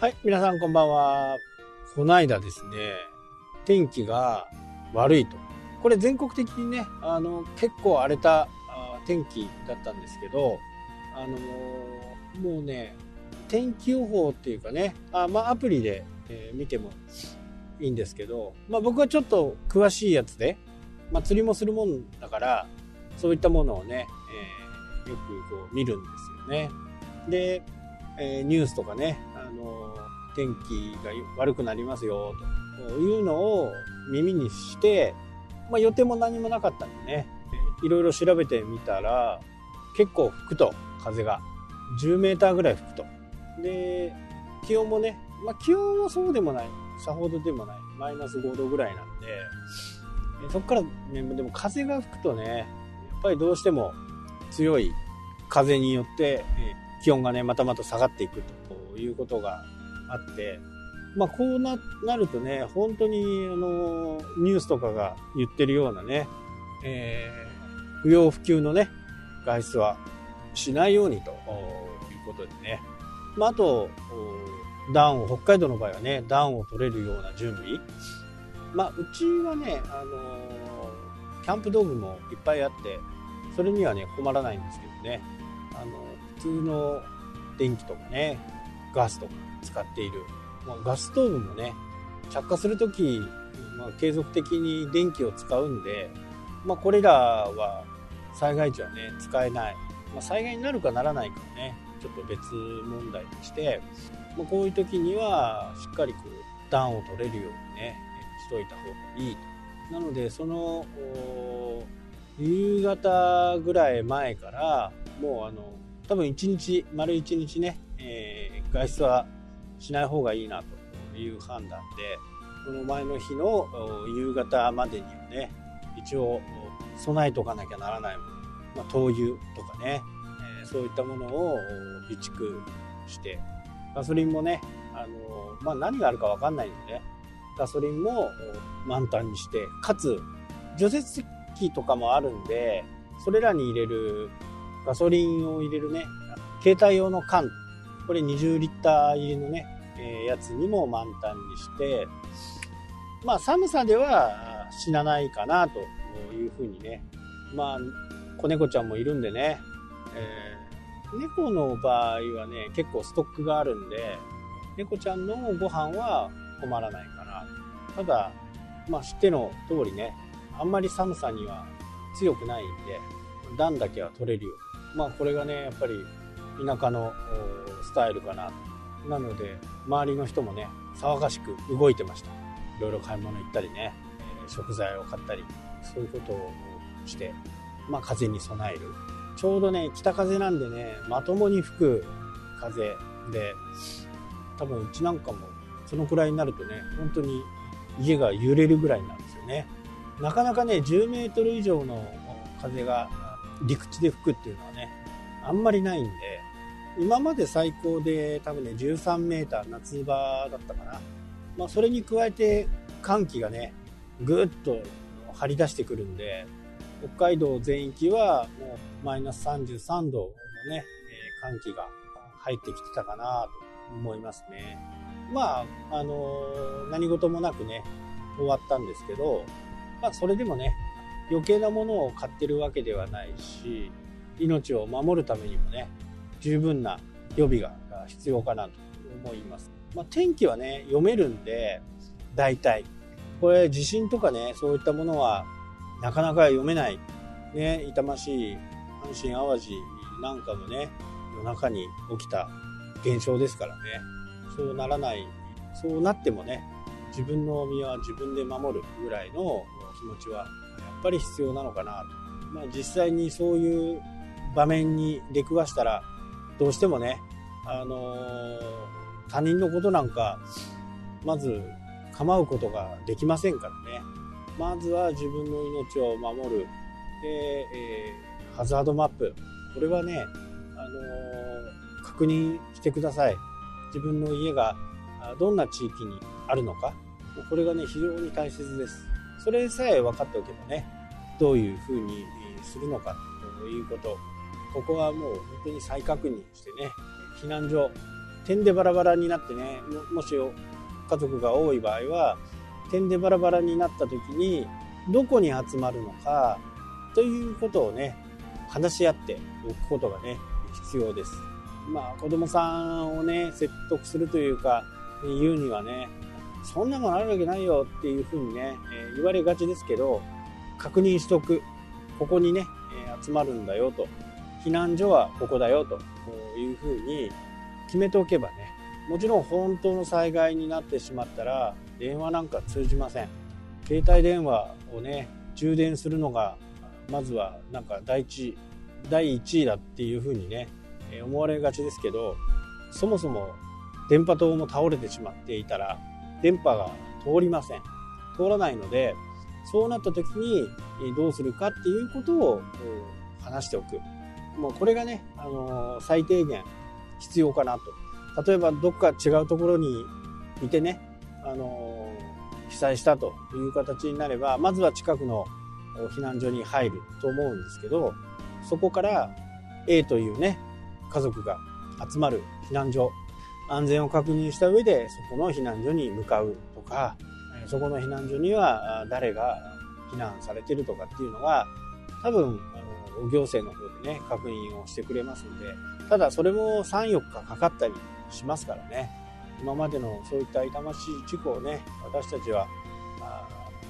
はい、皆さんこんばんは。こないだですね、天気が悪いと。これ全国的にね、あの、結構荒れた天気だったんですけど、あの、もうね、天気予報っていうかね、あまあアプリで、えー、見てもいいんですけど、まあ僕はちょっと詳しいやつで、まあ釣りもするもんだから、そういったものをね、えー、よくこう見るんですよね。で、えニュースとかね、あの天気が悪くなりますよというのを耳にして、まあ、予定も何もなかったんでねいろいろ調べてみたら結構吹くと風が。10メーターぐらい吹くと。で気温もね、まあ、気温はそうでもない。さほどでもない。マイナス5度ぐらいなんで。そこから、ね、でも風が吹くとねやっぱりどうしても強い風によって気温がねまたまた下がっていくということがあって、まあ、こうなるとね、本当にあのニュースとかが言ってるようなね、えー、不要不急のね、外出はしないようにということでね、まあ、あと、暖を、北海道の場合はね、暖を取れるような準備。まあ、うちはね、あのキャンプ道具もいっぱいあって、それにはね、困らないんですけどね、あの、普通の電気とかね、ガスとか、使っている、まあ、ガスストーブもね着火する時、まあ、継続的に電気を使うんで、まあ、これらは災害時はね使えない、まあ、災害になるかならないかはねちょっと別問題として、まあ、こういう時にはしっかりこう暖を取れるようにねしといた方がいいと。なのでその夕方ぐらい前からもうあの多分1日丸1日ね、えー、外出はしない方がいいなという判断でこの前の日の夕方までにはね一応備えとかなきゃならないもの、まあ、灯油とかね、え、そういったものを備蓄してガソリンもね、あのまあ、何があるか分かんないのでガソリンも満タンにしてかつ除雪機とかもあるんでそれらに入れるガソリンを入れるね携帯用の缶これ20リッター入りのね、えー、やつにも満タンにして、まあ寒さでは死なないかなというふうにね、まあ子猫ちゃんもいるんでね、えー、猫の場合はね、結構ストックがあるんで、猫ちゃんのご飯は困らないかな。ただ、まあ知っての通りね、あんまり寒さには強くないんで、暖だけは取れるよ。まあこれがね、やっぱり田舎のスタイルかな。なので周りの人もね騒がしく動いてました。いろいろ買い物行ったりね食材を買ったりそういうことをしてまあ風に備える。ちょうどね北風なんでねまともに吹く風で多分うちなんかもそのくらいになるとね本当に家が揺れるぐらいなんですよね。なかなかね10メートル以上の風が陸地で吹くっていうのはねあんまりないんで今まで最高で多分ね13メーター夏場だったかな、まあ、それに加えて寒気がねぐっと張り出してくるんで北海道全域はもうマイナス33度のね、寒気が入ってきてたかなと思いますね。まああの、何事もなくね終わったんですけどまあそれでもね余計なものを買ってるわけではないし命を守るためにもね十分な予備が必要かなと思います。まあ、天気はね、読めるんで、大体。これ、地震とかね、そういったものは、なかなか読めない。ね、痛ましい阪神・淡路なんかもね、夜中に起きた現象ですからね。そうならない、そうなってもね、自分の身は自分で守るぐらいの気持ちは、やっぱり必要なのかなと。まあ、実際にそういう場面に出くわしたら、どうしてもね、あのー、他人のことなんか、まず構うことができませんからね。まずは自分の命を守る。で、えー、ハザードマップ。これはね、あのー、確認してください。自分の家がどんな地域にあるのか。これがね、非常に大切です。それさえ分かっておけばね、どういうふうにするのかということここはもう本当に再確認してね、避難所、点でバラバラになってねもし家族が多い場合は点でバラバラになった時にどこに集まるのかということをね話し合っておくことがね必要です。まあ子供さんをね説得するというか言うにはねそんなものあるわけないよっていうふうにね、え言われがちですけど確認しとくここにね、え集まるんだよと避難所はここだよというふうに決めておけばねもちろん本当の災害になってしまったら電話なんか通じません。携帯電話をね充電するのがまずはなんか第一第1位だっていうふうにね思われがちですけどそもそも電波塔も倒れてしまっていたら電波が通りません。通らないのでそうなった時にどうするかっていうことを話しておく。もうこれがね、あの最低限必要かなと。例えばどっか違うところにいてね、あの被災したという形になればまずは近くの避難所に入ると思うんですけどそこから A というね家族が集まる避難所安全を確認した上でそこの避難所に向かうとかそこの避難所には誰が避難されてるとかっていうのが多分あの行政の方でね確認をしてくれますのでただそれも34日かかったりしますからね今までのそういった痛ましい事故をね私たちは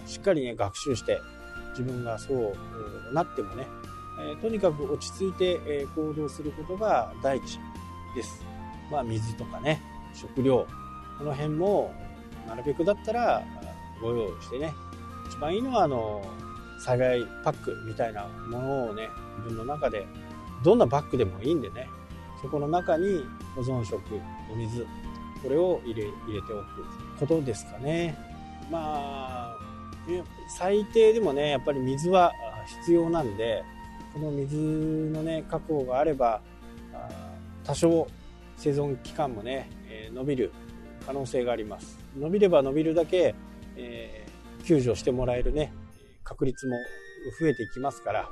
しっかりね学習して自分がそうなってもね、えとにかく落ち着いて、え行動することが第一です。まあ水とかね食料この辺もなるべくだったらご用意してね一番いいのはあの災害パックみたいなものをね自分の中でどんなバッグでもいいんでねそこの中に保存食お水これを入れ入れておくことですかね。まあ最低でもねやっぱり水は必要なんでこの水のね確保があれば多少生存期間もね伸びる可能性があります。伸びれば伸びるだけ、えー、救助してもらえるね確率も増えていきますから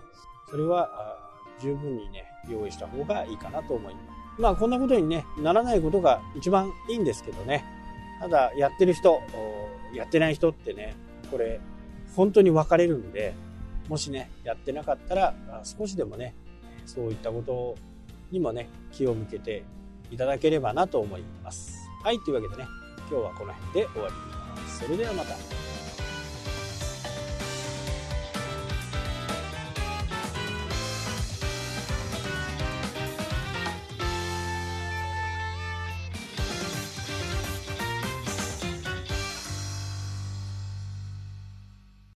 それは十分にね用意した方がいいかなと思います。まあこんなことにねならないことが一番いいんですけどね。ただやってる人やってない人ってねこれ本当に分かれるんでもしねやってなかったら少しでもねそういったことにもね気を向けていただければなと思います。はいというわけでね今日はこの辺で終わります。それではまた。